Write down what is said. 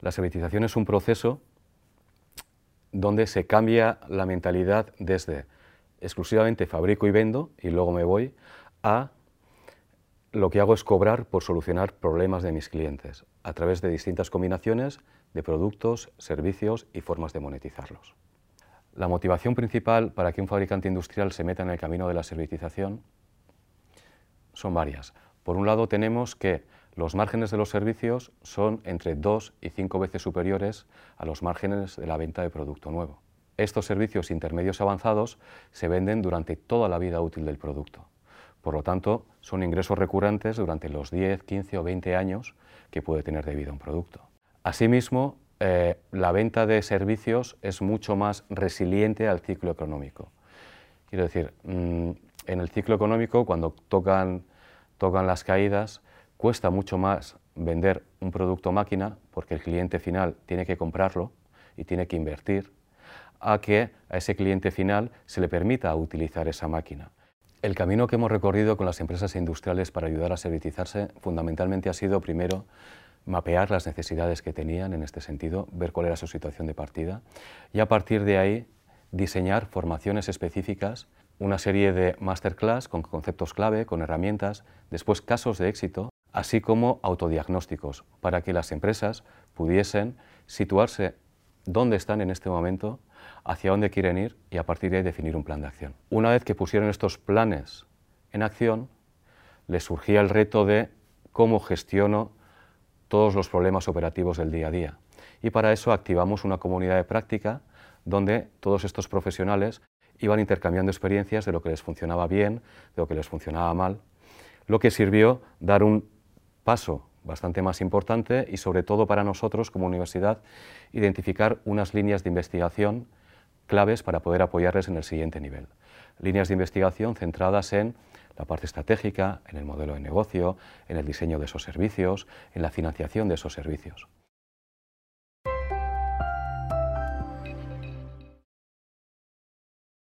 La servitización es un proceso donde se cambia la mentalidad desde exclusivamente fabrico y vendo y luego me voy a lo que hago es cobrar por solucionar problemas de mis clientes a través de distintas combinaciones de productos, servicios y formas de monetizarlos. La motivación principal para que un fabricante industrial se meta en el camino de la servitización son varias. Por un lado tenemos que los márgenes de los servicios son entre dos y cinco veces superiores a los márgenes de la venta de producto nuevo. Estos servicios intermedios avanzados se venden durante toda la vida útil del producto. Por lo tanto, son ingresos recurrentes durante los 10, 15 o 20 años que puede tener de vida un producto. Asimismo, eh, la venta de servicios es mucho más resiliente al ciclo económico. Quiero decir, mm, en el ciclo económico, cuando tocan, tocan las caídas, cuesta mucho más vender un producto máquina porque el cliente final tiene que comprarlo y tiene que invertir a que a ese cliente final se le permita utilizar esa máquina. El camino que hemos recorrido con las empresas industriales para ayudar a servitizarse fundamentalmente ha sido primero mapear las necesidades que tenían en este sentido, ver cuál era su situación de partida y a partir de ahí diseñar formaciones específicas, una serie de masterclass con conceptos clave, con herramientas, después casos de éxito, así como autodiagnósticos para que las empresas pudiesen situarse dónde están en este momento hacia dónde quieren ir y a partir de ahí definir un plan de acción. Una vez que pusieron estos planes en acción, les surgía el reto de cómo gestiono todos los problemas operativos del día a día. Y para eso activamos una comunidad de práctica donde todos estos profesionales iban intercambiando experiencias de lo que les funcionaba bien, de lo que les funcionaba mal, lo que sirvió dar un paso bastante más importante y sobre todo para nosotros como universidad identificar unas líneas de investigación claves para poder apoyarles en el siguiente nivel. Líneas de investigación centradas en la parte estratégica, en el modelo de negocio, en el diseño de esos servicios, en la financiación de esos servicios.